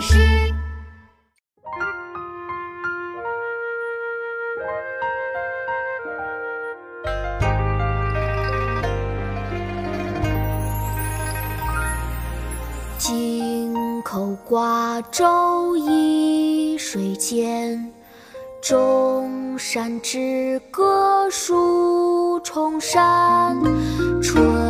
师。京口瓜洲一水间，钟山之隔数重山。春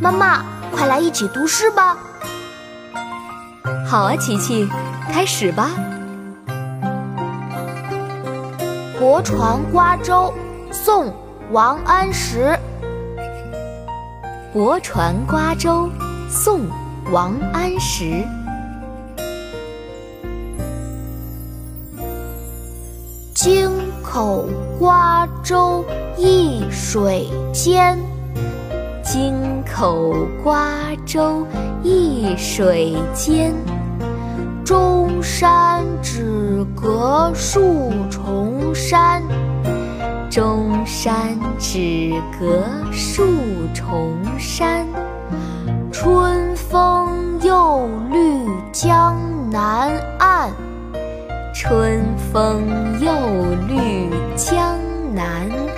妈妈，快来一起读诗吧！好啊，琪琪。开始吧，《泊船瓜洲》宋·王安石。《泊船瓜洲》宋·王安石。京口瓜洲一水间，京口瓜洲一水间。钟山只隔数重山，钟山只隔数重山。春风又绿江南岸，春风又绿江南岸。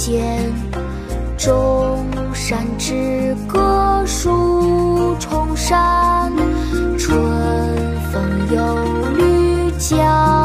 间，钟山之歌数重山。春风又绿江。